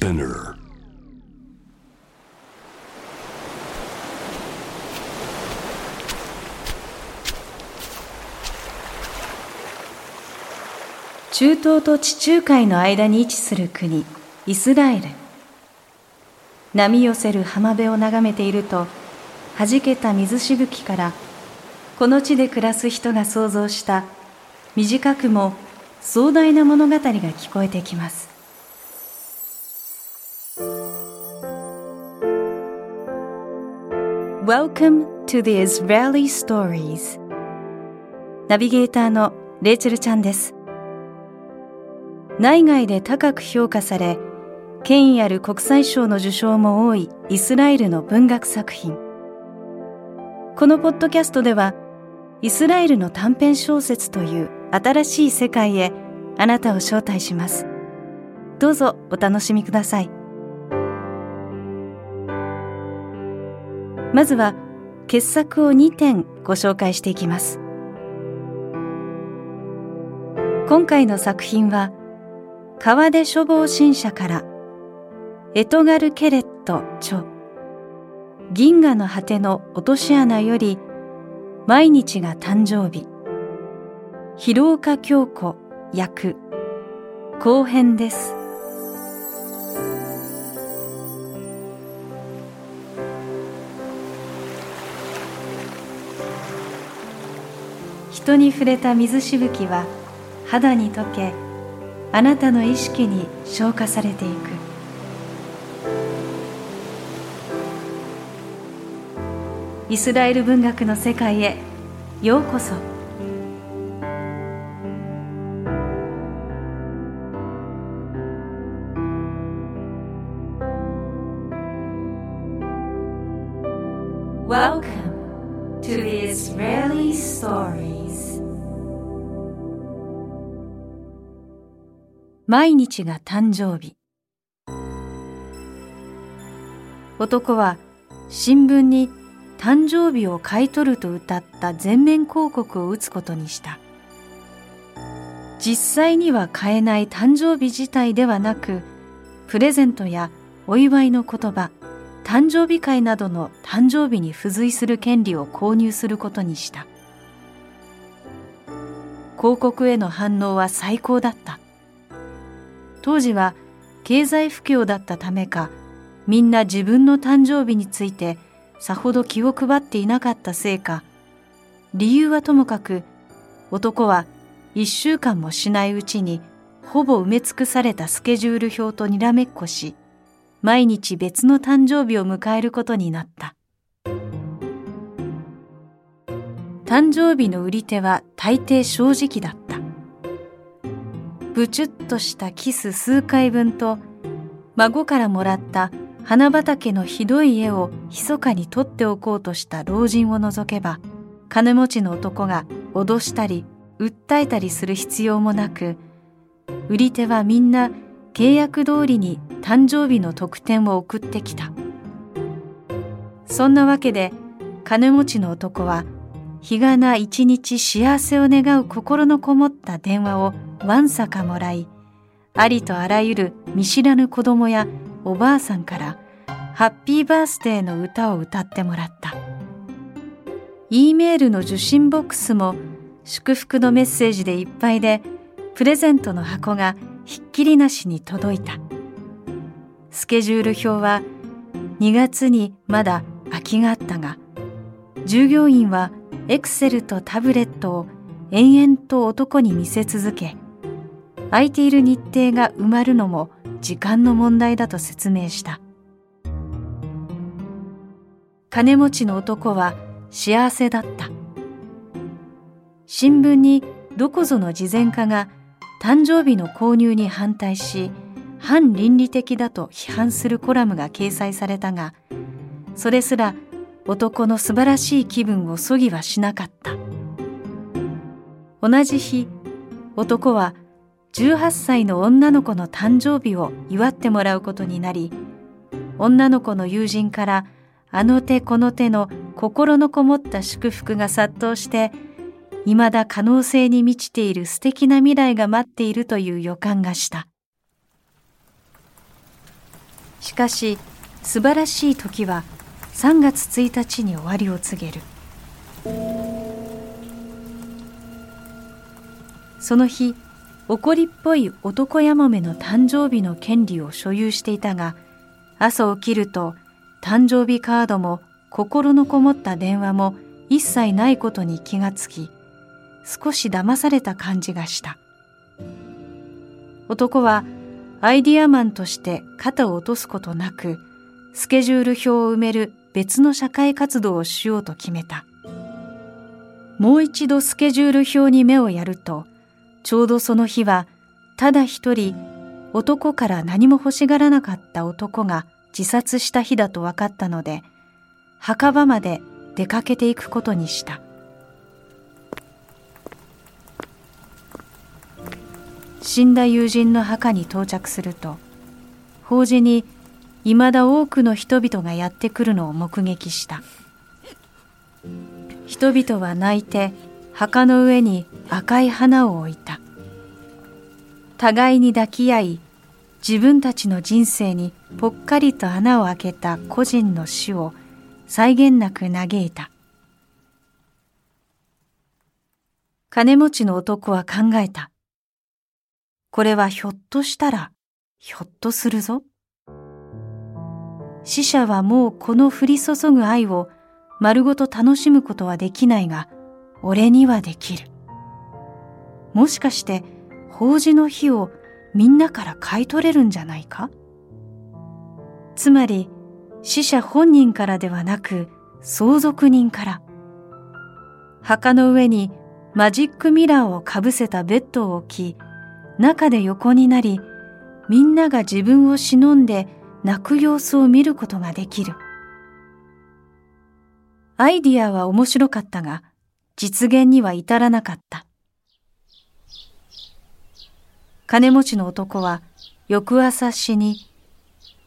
Spinner. 中東と地中海の間に位置する国イスラエル波寄せる浜辺を眺めていると弾けた水しぶきからこの地で暮らす人が想像した短くも壮大な物語が聞こえてきます Welcome to the Israeli Stories. ナビゲーターのレイチェルちゃんです。内外で高く評価され権威ある国際賞の受賞も多いイスラエルの文学作品。このポッドキャストではイスラエルの短編小説という新しい世界へあなたを招待します。どうぞお楽しみください。まずは傑作を2点ご紹介していきます。今回の作品は川出処方新社からエトガル・ケレット著銀河の果ての落とし穴より毎日が誕生日広岡京子役後編です。人に触れた水しぶきは肌に溶けあなたの意識に消化されていく。イスラエル文学の世界へようこそ。Welcome to the Israeli Stories 毎日が誕生日。男は新聞に誕生日を買い取ると謳った全面広告を打つことにした。実際には買えない誕生日自体ではなくプレゼントやお祝いの言葉誕生日会などの誕生日に付随する権利を購入することにした。広告への反応は最高だった。当時は経済不況だったためかみんな自分の誕生日についてさほど気を配っていなかったせいか理由はともかく男は一週間もしないうちにほぼ埋め尽くされたスケジュール表とにらめっこし毎日別の誕生日を迎えることになった。誕生日の売り手は大抵正直だっブチュッとしたキス数回分と孫からもらった花畑のひどい絵を密かに取っておこうとした老人を除けば金持ちの男が脅したり訴えたりする必要もなく売り手はみんな契約通りに誕生日の特典を送ってきた。そんなわけで金持ちの男は日がな一日幸せを願う心のこもった電話をわんさかもらいありとあらゆる見知らぬ子供やおばあさんからハッピーバースデーの歌を歌ってもらった。E メールの受信ボックスも祝福のメッセージでいっぱいでプレゼントの箱がひっきりなしに届いた。スケジュール表は2月にまだ空きがあったが従業員はエクセルとタブレットを延々と男に見せ続け空いている日程が埋まるのも時間の問題だと説明した。金持ちの男は幸せだった。新聞にどこぞの慈善家が誕生日の購入に反対し反倫理的だと批判するコラムが掲載されたがそれすら男の素晴らしい気分をそぎはしなかった。同じ日男は18歳の女の子の誕生日を祝ってもらうことになり女の子の友人からあの手この手の心のこもった祝福が殺到して未だ可能性に満ちている素敵な未来が待っているという予感がした。しかし素晴らしい時は3月1日に終わりを告げる。その日怒りっぽい男やもめの誕生日の権利を所有していたが朝起きると誕生日カードも心のこもった電話も一切ないことに気がつき少し騙された感じがした。男はアイディアマンとして肩を落とすことなくスケジュール表を埋める別の社会活動をしようと決めた。もう一度スケジュール表に目をやるとちょうどその日はただ一人男から何も欲しがらなかった男が自殺した日だと分かったので墓場まで出かけていくことにした。死んだ友人の墓に到着すると法事にいまだ多くの人々がやってくるのを目撃した。人々は泣いて墓の上に赤い花を置いた。互いに抱き合い自分たちの人生にぽっかりと穴を開けた個人の死を際限なく嘆いた。金持ちの男は考えた。これはひょっとしたらひょっとするぞ。死者はもうこの降り注ぐ愛を丸ごと楽しむことはできないが俺にはできる。もしかして法事の日をみんなから買い取れるんじゃないか？つまり死者本人からではなく相続人から。墓の上にマジックミラーをかぶせたベッドを置き中で横になりみんなが自分を忍んで泣く様子を見ることができるアイディアは面白かったが実現には至らなかった金持ちの男は翌朝死に、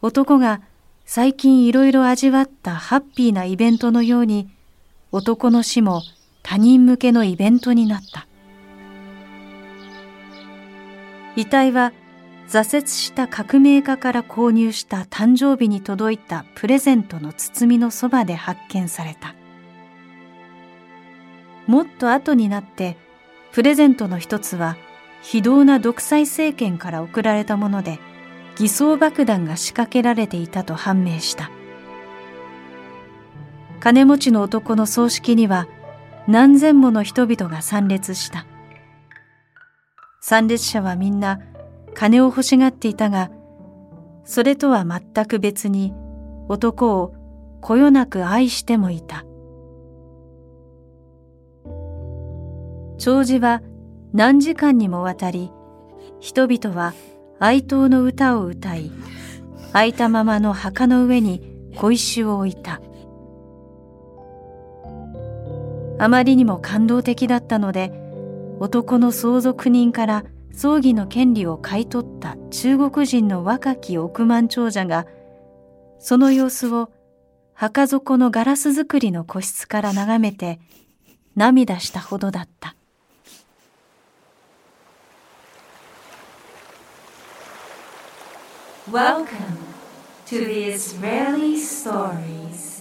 男が最近いろいろ味わったハッピーなイベントのように、男の死も他人向けのイベントになった。遺体は挫折した革命家から購入した誕生日に届いたプレゼントの包みのそばで発見された。もっと後になってプレゼントの一つは非道な独裁政権から送られたもので偽装爆弾が仕掛けられていたと判明した金持ちの男の葬式には何千もの人々が参列した参列者はみんな金を欲しがっていたがそれとは全く別に男をこよなく愛してもいた。長寿は何時間にもわたり人々は哀悼の歌を歌い空いたままの墓の上に小石を置いた。あまりにも感動的だったので男の相続人から葬儀の権利を買い取った中国人の若き億万長者がその様子を墓底のガラス作りの個室から眺めて涙したほどだった Welcome to the Israeli Stories.